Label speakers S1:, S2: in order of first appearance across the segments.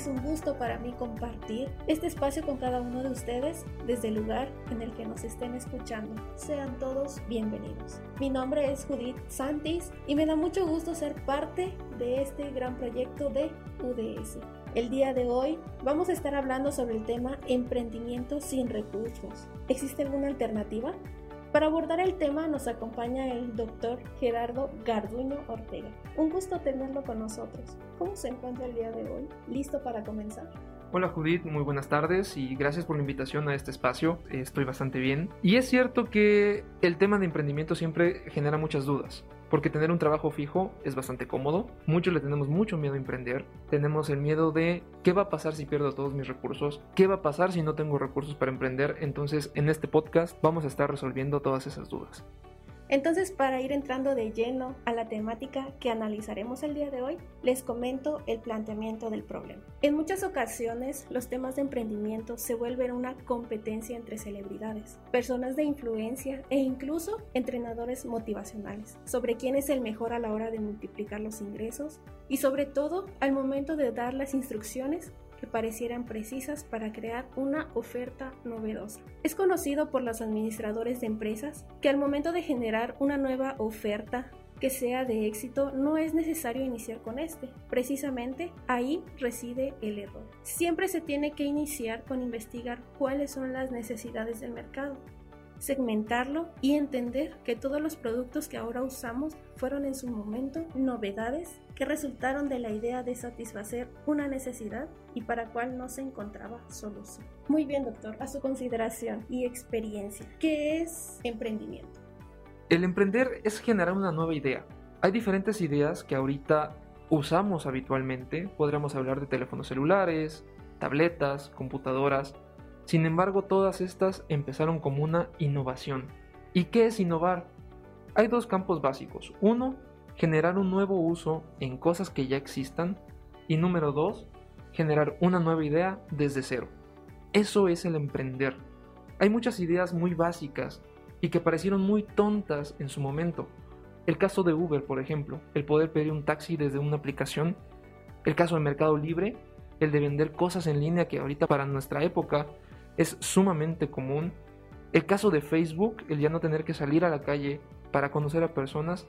S1: Es un gusto para mí compartir este espacio con cada uno de ustedes desde el lugar en el que nos estén escuchando. Sean todos bienvenidos. Mi nombre es Judith Santis y me da mucho gusto ser parte de este gran proyecto de UDS. El día de hoy vamos a estar hablando sobre el tema emprendimiento sin recursos. ¿Existe alguna alternativa? Para abordar el tema nos acompaña el doctor Gerardo Garduño Ortega. Un gusto tenerlo con nosotros. ¿Cómo se encuentra el día de hoy? ¿Listo para comenzar?
S2: Hola Judith, muy buenas tardes y gracias por la invitación a este espacio. Estoy bastante bien. Y es cierto que el tema de emprendimiento siempre genera muchas dudas porque tener un trabajo fijo es bastante cómodo. Muchos le tenemos mucho miedo a emprender. Tenemos el miedo de qué va a pasar si pierdo todos mis recursos, qué va a pasar si no tengo recursos para emprender. Entonces en este podcast vamos a estar resolviendo todas esas dudas.
S1: Entonces, para ir entrando de lleno a la temática que analizaremos el día de hoy, les comento el planteamiento del problema. En muchas ocasiones, los temas de emprendimiento se vuelven una competencia entre celebridades, personas de influencia e incluso entrenadores motivacionales, sobre quién es el mejor a la hora de multiplicar los ingresos y sobre todo al momento de dar las instrucciones que parecieran precisas para crear una oferta novedosa. Es conocido por los administradores de empresas que al momento de generar una nueva oferta que sea de éxito, no es necesario iniciar con este. Precisamente ahí reside el error. Siempre se tiene que iniciar con investigar cuáles son las necesidades del mercado, segmentarlo y entender que todos los productos que ahora usamos fueron en su momento novedades que resultaron de la idea de satisfacer una necesidad y para cual no se encontraba solución. Muy bien, doctor, a su consideración y experiencia, ¿qué es emprendimiento?
S2: El emprender es generar una nueva idea. Hay diferentes ideas que ahorita usamos habitualmente. Podríamos hablar de teléfonos celulares, tabletas, computadoras, sin embargo, todas estas empezaron como una innovación. ¿Y qué es innovar? Hay dos campos básicos. Uno, generar un nuevo uso en cosas que ya existan. Y número dos, generar una nueva idea desde cero. Eso es el emprender. Hay muchas ideas muy básicas y que parecieron muy tontas en su momento. El caso de Uber, por ejemplo, el poder pedir un taxi desde una aplicación. El caso de Mercado Libre, el de vender cosas en línea que ahorita para nuestra época es sumamente común. El caso de Facebook, el ya no tener que salir a la calle para conocer a personas,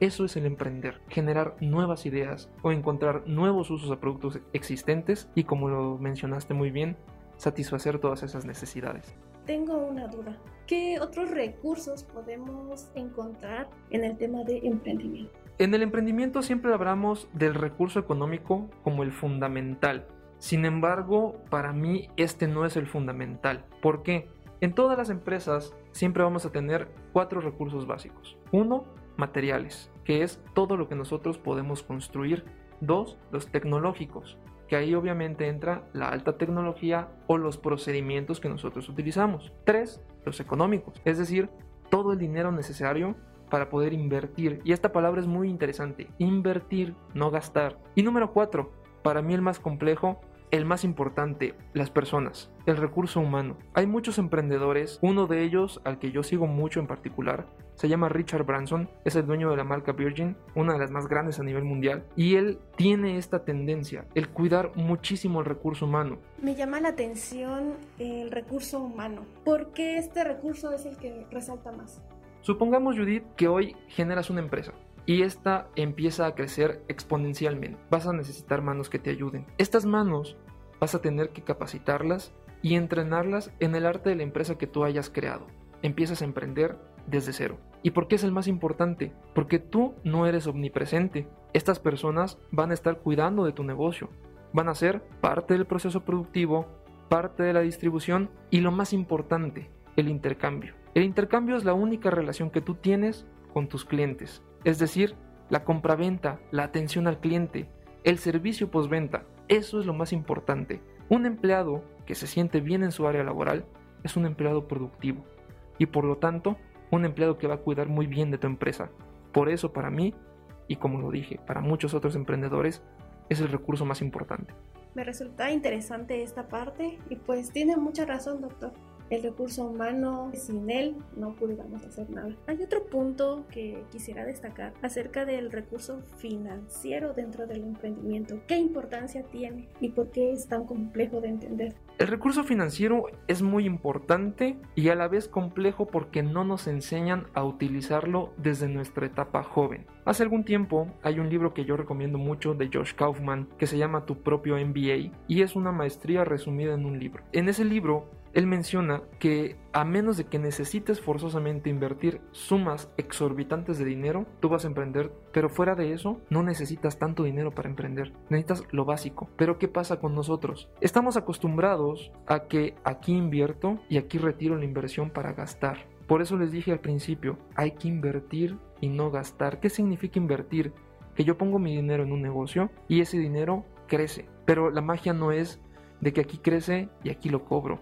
S2: eso es el emprender, generar nuevas ideas o encontrar nuevos usos a productos existentes y como lo mencionaste muy bien, satisfacer todas esas necesidades.
S1: Tengo una duda. ¿Qué otros recursos podemos encontrar en el tema de emprendimiento?
S2: En el emprendimiento siempre hablamos del recurso económico como el fundamental, sin embargo, para mí este no es el fundamental. ¿Por qué? En todas las empresas siempre vamos a tener cuatro recursos básicos. Uno, materiales, que es todo lo que nosotros podemos construir. Dos, los tecnológicos, que ahí obviamente entra la alta tecnología o los procedimientos que nosotros utilizamos. Tres, los económicos, es decir, todo el dinero necesario para poder invertir. Y esta palabra es muy interesante, invertir, no gastar. Y número cuatro, para mí el más complejo, el más importante, las personas, el recurso humano. Hay muchos emprendedores, uno de ellos al que yo sigo mucho en particular, se llama Richard Branson, es el dueño de la marca Virgin, una de las más grandes a nivel mundial, y él tiene esta tendencia, el cuidar muchísimo el recurso humano.
S1: Me llama la atención el recurso humano. ¿Por qué este recurso es el que resalta más?
S2: Supongamos, Judith, que hoy generas una empresa y esta empieza a crecer exponencialmente. Vas a necesitar manos que te ayuden. Estas manos vas a tener que capacitarlas y entrenarlas en el arte de la empresa que tú hayas creado. Empiezas a emprender desde cero. ¿Y por qué es el más importante? Porque tú no eres omnipresente. Estas personas van a estar cuidando de tu negocio. Van a ser parte del proceso productivo, parte de la distribución y lo más importante, el intercambio. El intercambio es la única relación que tú tienes con tus clientes. Es decir, la compraventa, la atención al cliente, el servicio postventa. Eso es lo más importante. Un empleado que se siente bien en su área laboral es un empleado productivo y por lo tanto un empleado que va a cuidar muy bien de tu empresa. Por eso para mí, y como lo dije, para muchos otros emprendedores, es el recurso más importante.
S1: Me resulta interesante esta parte y pues tiene mucha razón, doctor. El recurso humano, sin él no pudiéramos hacer nada. Hay otro punto que quisiera destacar acerca del recurso financiero dentro del emprendimiento. ¿Qué importancia tiene y por qué es tan complejo de entender?
S2: El recurso financiero es muy importante y a la vez complejo porque no nos enseñan a utilizarlo desde nuestra etapa joven. Hace algún tiempo hay un libro que yo recomiendo mucho de Josh Kaufman que se llama Tu propio MBA y es una maestría resumida en un libro. En ese libro él menciona que a menos de que necesites forzosamente invertir sumas exorbitantes de dinero, tú vas a emprender, pero fuera de eso no necesitas tanto dinero para emprender, necesitas lo básico. Pero ¿qué pasa con nosotros? Estamos acostumbrados a que aquí invierto y aquí retiro la inversión para gastar. Por eso les dije al principio, hay que invertir y no gastar. ¿Qué significa invertir? Que yo pongo mi dinero en un negocio y ese dinero crece. Pero la magia no es de que aquí crece y aquí lo cobro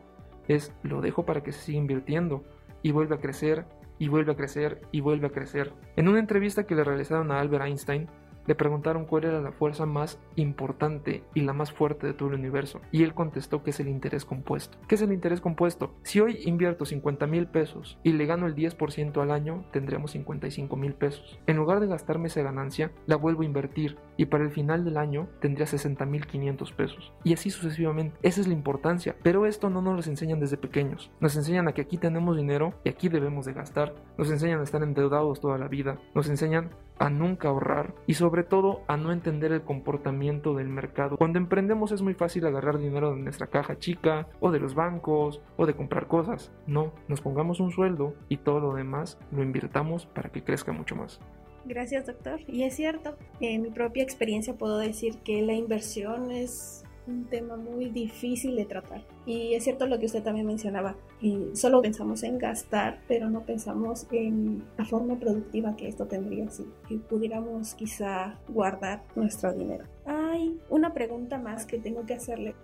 S2: es lo dejo para que se siga invirtiendo y vuelve a crecer y vuelve a crecer y vuelve a crecer. En una entrevista que le realizaron a Albert Einstein, le preguntaron cuál era la fuerza más importante y la más fuerte de todo el universo. Y él contestó que es el interés compuesto. ¿Qué es el interés compuesto? Si hoy invierto 50 mil pesos y le gano el 10% al año, tendremos 55 mil pesos. En lugar de gastarme esa ganancia, la vuelvo a invertir y para el final del año tendría 60 mil 500 pesos. Y así sucesivamente. Esa es la importancia. Pero esto no nos lo enseñan desde pequeños. Nos enseñan a que aquí tenemos dinero y aquí debemos de gastar. Nos enseñan a estar endeudados toda la vida. Nos enseñan a nunca ahorrar y sobre todo a no entender el comportamiento del mercado. Cuando emprendemos es muy fácil agarrar dinero de nuestra caja chica o de los bancos o de comprar cosas. No, nos pongamos un sueldo y todo lo demás lo invirtamos para que crezca mucho más.
S1: Gracias doctor. Y es cierto, en mi propia experiencia puedo decir que la inversión es un tema muy difícil de tratar. Y es cierto lo que usted también mencionaba, y solo pensamos en gastar, pero no pensamos en la forma productiva que esto tendría si pudiéramos quizá guardar nuestro dinero. Hay una pregunta más que tengo que hacerle.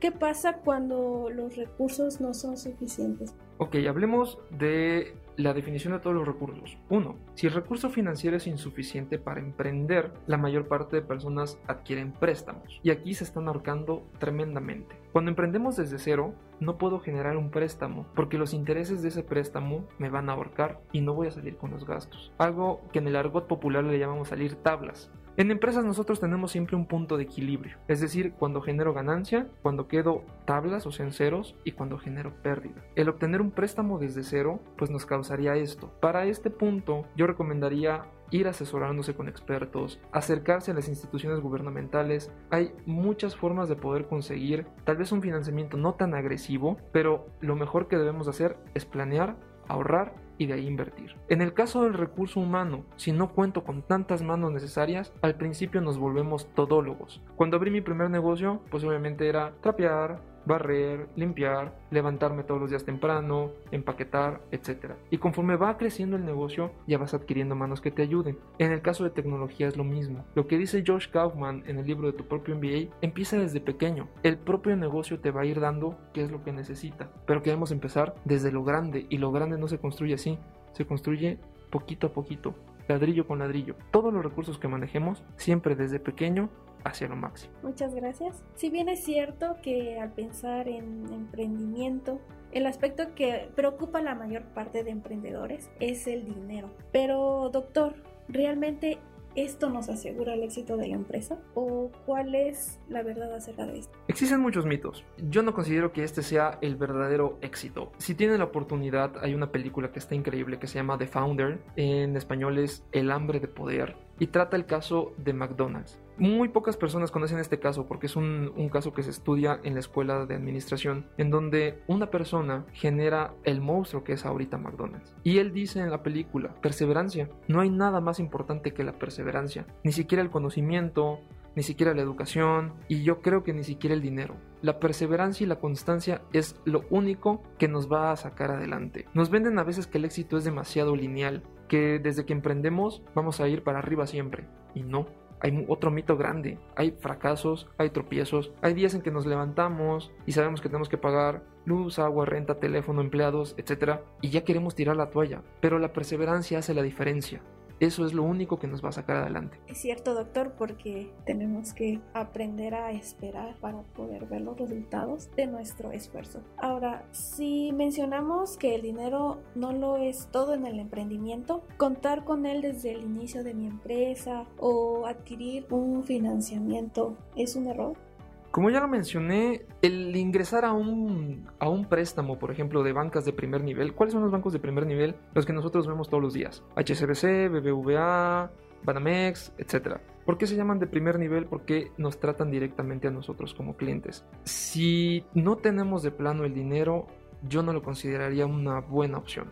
S1: ¿Qué pasa cuando los recursos no son suficientes?
S2: Ok, hablemos de la definición de todos los recursos. 1. Si el recurso financiero es insuficiente para emprender, la mayor parte de personas adquieren préstamos. Y aquí se están ahorcando tremendamente. Cuando emprendemos desde cero, no puedo generar un préstamo porque los intereses de ese préstamo me van a ahorcar y no voy a salir con los gastos. Algo que en el argot popular le llamamos salir tablas. En empresas nosotros tenemos siempre un punto de equilibrio, es decir, cuando genero ganancia, cuando quedo tablas o sea ceros y cuando genero pérdida. El obtener un préstamo desde cero pues nos causaría esto. Para este punto yo recomendaría ir asesorándose con expertos, acercarse a las instituciones gubernamentales. Hay muchas formas de poder conseguir tal vez un financiamiento no tan agresivo, pero lo mejor que debemos hacer es planear, ahorrar y de ahí invertir. En el caso del recurso humano, si no cuento con tantas manos necesarias, al principio nos volvemos todólogos. Cuando abrí mi primer negocio, pues obviamente era trapear, barrer, limpiar, levantarme todos los días temprano, empaquetar, etc. Y conforme va creciendo el negocio, ya vas adquiriendo manos que te ayuden. En el caso de tecnología es lo mismo. Lo que dice Josh Kaufman en el libro de tu propio MBA empieza desde pequeño. El propio negocio te va a ir dando qué es lo que necesita. Pero queremos empezar desde lo grande y lo grande no se construye así, se construye poquito a poquito, ladrillo con ladrillo. Todos los recursos que manejemos, siempre desde pequeño, hacia lo máximo.
S1: Muchas gracias. Si bien es cierto que al pensar en emprendimiento, el aspecto que preocupa a la mayor parte de emprendedores es el dinero. Pero doctor, ¿realmente ¿Esto nos asegura el éxito de la empresa? ¿O cuál es la verdad acerca de esto?
S2: Existen muchos mitos. Yo no considero que este sea el verdadero éxito. Si tienen la oportunidad, hay una película que está increíble que se llama The Founder. En español es El hambre de poder. Y trata el caso de McDonald's. Muy pocas personas conocen este caso porque es un, caso que se estudia en la escuela de administración, en donde una persona genera el monstruo que es ahorita McDonald's. Y él dice en la película, perseverancia. No hay nada más importante que la perseverancia. Ni siquiera el conocimiento, ni siquiera la educación y yo creo que ni siquiera el dinero. La perseverancia y la constancia es lo único que nos va a sacar adelante. Nos venden a veces que el éxito es demasiado lineal, que desde que emprendemos vamos a ir para arriba siempre. Y no, hay otro mito grande. Hay fracasos, hay tropiezos, hay días en que nos levantamos y sabemos que tenemos que pagar luz, agua, renta, teléfono, empleados, etc. Y ya queremos tirar la toalla. Pero la perseverancia hace la diferencia. Eso es lo único que nos va a sacar adelante.
S1: Es cierto, doctor, porque tenemos que aprender a esperar para poder ver los resultados de nuestro esfuerzo. Ahora, si mencionamos que el dinero no lo es todo en el emprendimiento, contar con él desde el inicio de mi empresa o adquirir un financiamiento es un error.
S2: Como ya lo mencioné, el ingresar a un, a un préstamo, por ejemplo, de bancas de primer nivel, ¿cuáles son los bancos de primer nivel? Los que nosotros vemos todos los días. HSBC, BBVA, Banamex, etc. ¿Por qué se llaman de primer nivel? Porque nos tratan directamente a nosotros como clientes. Si no tenemos de plano el dinero, yo no lo consideraría una buena opción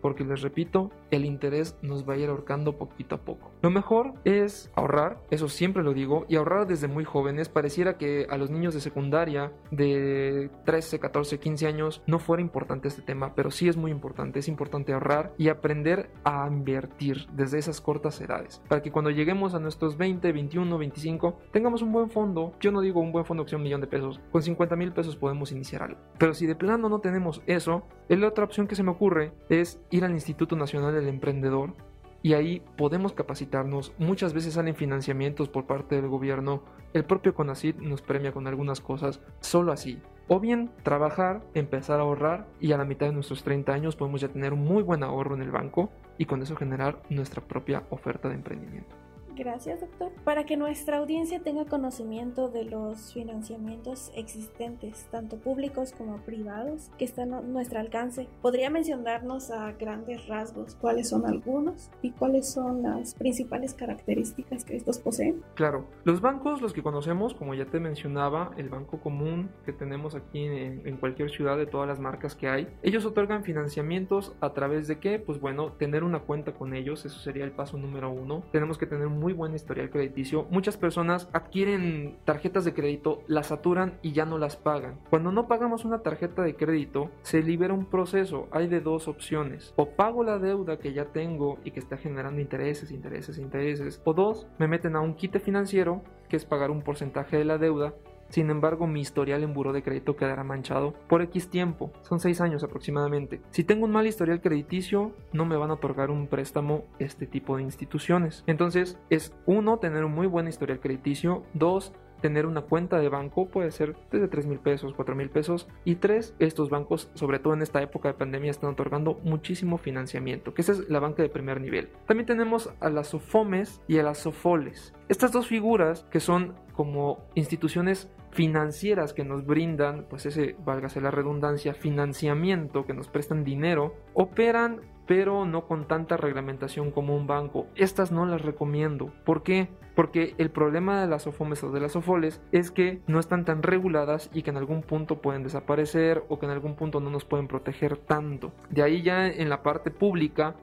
S2: porque les repito, el interés nos va a ir ahorcando poquito a poco. Lo mejor es ahorrar, eso siempre lo digo, y ahorrar desde muy jóvenes. Pareciera que a los niños de secundaria de 13, 14, 15 años no fuera importante este tema, pero sí es muy importante. Es importante ahorrar y aprender a invertir desde esas cortas edades, para que cuando lleguemos a nuestros 20, 21, 25, tengamos un buen fondo. Yo no digo un buen fondo que sea un millón de pesos, con 50 mil pesos podemos iniciar algo. Pero si de plano no tenemos eso, la otra opción que se me ocurre es ir al Instituto Nacional del Emprendedor y ahí podemos capacitarnos. Muchas veces salen financiamientos por parte del gobierno. El propio CONACYT nos premia con algunas cosas, solo así. O bien trabajar, empezar a ahorrar y a la mitad de nuestros 30 años podemos ya tener un muy buen ahorro en el banco y con eso generar nuestra propia oferta de emprendimiento.
S1: Gracias, doctor. Para que nuestra audiencia tenga conocimiento de los financiamientos existentes, tanto públicos como privados, que están a nuestro alcance, ¿podría mencionarnos a grandes rasgos cuáles son algunos y cuáles son las principales características que estos poseen?
S2: Claro, los bancos, los que conocemos, como ya te mencionaba, el banco común que tenemos aquí en, en cualquier ciudad de todas las marcas que hay, ellos otorgan financiamientos a través de qué? Pues bueno, tener una cuenta con ellos, eso sería el paso número uno. Tenemos que tener muy buen historial crediticio, muchas personas adquieren tarjetas de crédito, las saturan y ya no las pagan. Cuando no pagamos una tarjeta de crédito, se libera un proceso. Hay de dos opciones. O pago la deuda que ya tengo y que está generando intereses, intereses, intereses. O dos, me meten a un quite financiero, que es pagar un porcentaje de la deuda sin embargo, mi historial en buro de crédito quedará manchado por X tiempo, son 6 años aproximadamente. Si tengo un mal historial crediticio, no me van a otorgar un préstamo este tipo de instituciones. Entonces, es uno, tener un muy buen historial crediticio, dos, tener una cuenta de banco puede ser desde 3 mil pesos, 4 mil pesos. Y tres, estos bancos, sobre todo en esta época de pandemia, están otorgando muchísimo financiamiento, que esa es la banca de primer nivel. También tenemos a las SOFOMES y a las SOFOLES. Estas dos figuras que son como instituciones financieras que nos brindan, pues ese, válgase la redundancia, financiamiento, que nos prestan dinero, operan pero no con tanta reglamentación como un banco. Estas no las recomiendo. ¿Por qué? Porque el problema de las OFOMES o de las OFOLES es que no están tan reguladas y que en algún punto pueden desaparecer o que en algún punto no nos pueden proteger tanto. De ahí ya en la parte pública,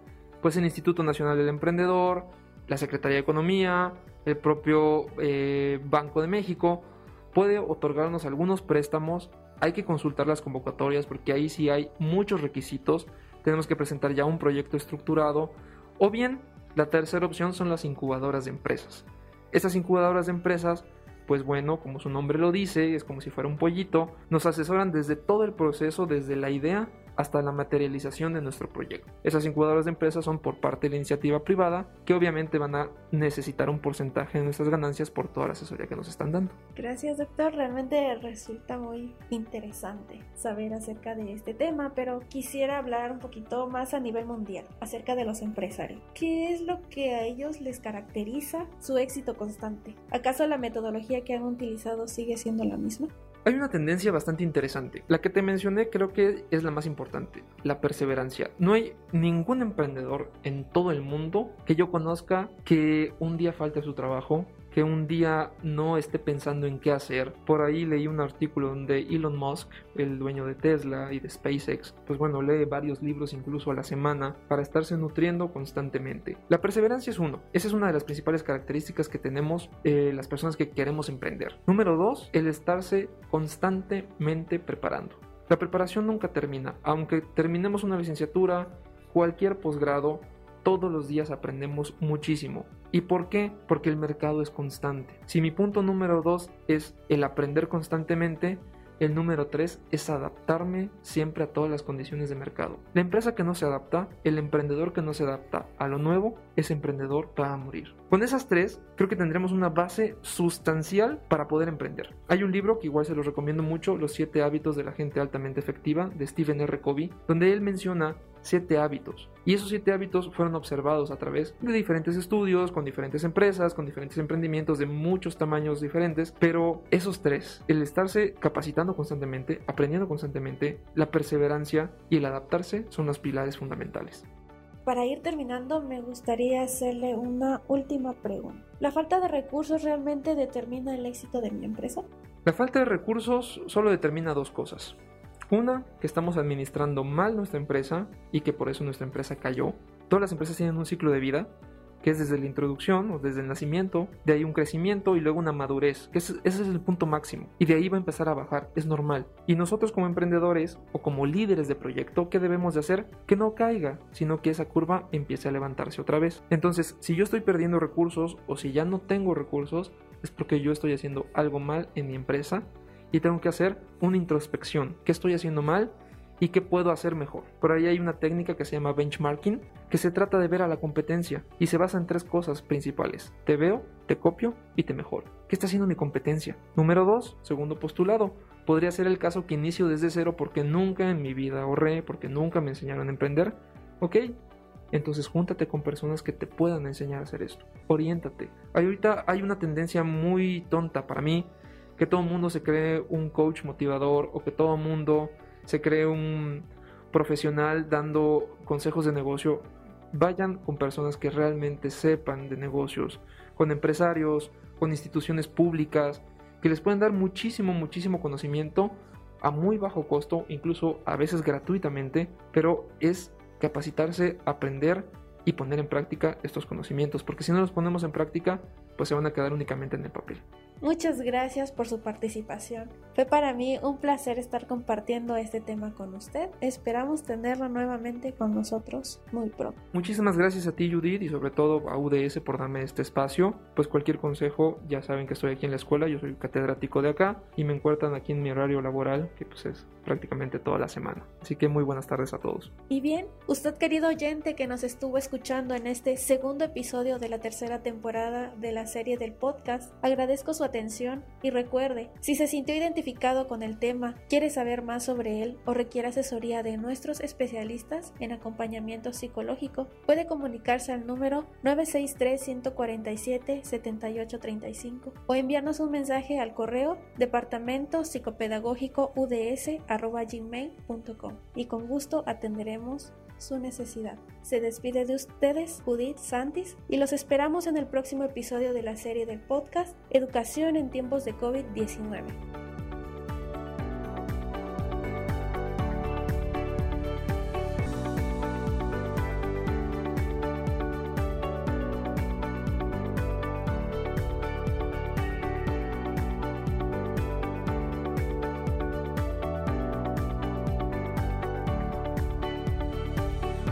S2: pues el Instituto Nacional del Emprendedor, la Secretaría de Economía, el propio eh, Banco de México, puede otorgarnos algunos préstamos. Hay que consultar las convocatorias porque ahí sí hay muchos requisitos tenemos que presentar ya un proyecto estructurado o bien la tercera opción son las incubadoras de empresas. Estas incubadoras de empresas, pues bueno, como su nombre lo dice, es como si fuera un pollito, nos asesoran desde todo el proceso, desde la idea hasta la materialización de nuestro proyecto. Esas incubadoras de empresas son por parte de la iniciativa privada que obviamente van a necesitar un porcentaje de nuestras ganancias por toda la asesoría que nos están dando.
S1: Gracias doctor, realmente resulta muy interesante saber acerca de este tema, pero quisiera hablar un poquito más a nivel mundial acerca de los empresarios. ¿Qué es lo que a ellos les caracteriza su éxito constante? ¿Acaso la metodología que han utilizado sigue siendo la misma?
S2: Hay una tendencia bastante interesante. La que te mencioné creo que es la más importante, la perseverancia. No hay ningún emprendedor en todo el mundo que yo conozca que un día falte su trabajo, que un día no esté pensando en qué hacer. Por ahí leí un artículo donde Elon Musk, el dueño de Tesla y de SpaceX, pues bueno, lee varios libros incluso a la semana para estarse nutriendo constantemente. La perseverancia es uno. Esa es una de las principales características que tenemos eh, las personas que queremos emprender. Número dos, el estarse constantemente preparando. La preparación nunca termina. Aunque terminemos una licenciatura, cualquier posgrado, todos los días aprendemos muchísimo. ¿Y por qué? Porque el mercado es constante. Si mi punto número dos es el aprender constantemente, el número 3 es adaptarme siempre a todas las condiciones de mercado. La empresa que no se adapta, el emprendedor que no se adapta a lo nuevo, ese emprendedor va a morir. Con esas tres, creo que tendremos una base sustancial para poder emprender. Hay un libro que igual se los recomiendo mucho, Los 7 hábitos de la gente altamente efectiva, de Stephen R. Covey, donde él menciona siete hábitos. Y esos siete hábitos fueron observados a través de diferentes estudios, con diferentes empresas, con diferentes emprendimientos de muchos tamaños diferentes, pero esos tres, el estarse capacitando constantemente, aprendiendo constantemente, la perseverancia y el adaptarse son los pilares fundamentales.
S1: Para ir terminando, me gustaría hacerle una última pregunta. ¿La falta de recursos realmente determina el éxito de mi empresa?
S2: La falta de recursos solo determina dos cosas. Una, que estamos administrando mal nuestra empresa y que por eso nuestra empresa cayó. Todas las empresas tienen un ciclo de vida, que es desde la introducción o desde el nacimiento, de ahí un crecimiento y luego una madurez, que ese es el punto máximo. Y de ahí va a empezar a bajar, es normal. Y nosotros como emprendedores o como líderes de proyecto, ¿qué debemos de hacer? Que no caiga, sino que esa curva empiece a levantarse otra vez. Entonces, si yo estoy perdiendo recursos o si ya no tengo recursos, es porque yo estoy haciendo algo mal en mi empresa y tengo que hacer una introspección. ¿Qué estoy haciendo mal? ¿Y qué puedo hacer mejor? Por ahí hay una técnica que se llama benchmarking, que se trata de ver a la competencia y se basa en tres cosas principales. Te veo, te copio y te mejoro. ¿Qué está haciendo mi competencia? Número dos, segundo postulado. Podría ser el caso que inicio desde cero porque nunca en mi vida ahorré, porque nunca me enseñaron a emprender. ¿Ok? Entonces júntate con personas que te puedan enseñar a hacer esto. Oriéntate. Ahorita hay una tendencia muy tonta para mí que todo el mundo se cree un coach motivador o que todo el mundo se cree un profesional dando consejos de negocio. Vayan con personas que realmente sepan de negocios, con empresarios, con instituciones públicas, que les pueden dar muchísimo, muchísimo conocimiento a muy bajo costo, incluso a veces gratuitamente, pero es capacitarse, aprender y poner en práctica estos conocimientos, porque si no los ponemos en práctica, pues se van a quedar únicamente en el papel.
S1: Muchas gracias por su participación. Fue para mí un placer estar compartiendo este tema con usted. Esperamos tenerlo nuevamente con nosotros muy pronto.
S2: Muchísimas gracias a ti Judith y sobre todo a UDS por darme este espacio. Pues cualquier consejo, ya saben que estoy aquí en la escuela, yo soy catedrático de acá y me encuentran aquí en mi horario laboral, que pues es prácticamente toda la semana. Así que muy buenas tardes a todos.
S1: Y bien, usted querido oyente que nos estuvo escuchando en este segundo episodio de la tercera temporada de la serie del podcast, agradezco su atención y recuerde, si se sintió identificado con el tema, quiere saber más sobre él o requiere asesoría de nuestros especialistas en acompañamiento psicológico, puede comunicarse al número 963-147-7835 o enviarnos un mensaje al correo departamento psicopedagógico uds y con gusto atenderemos su necesidad. Se despide de ustedes Judith Santis y los esperamos en el próximo episodio de la serie del podcast Educación en tiempos de COVID-19.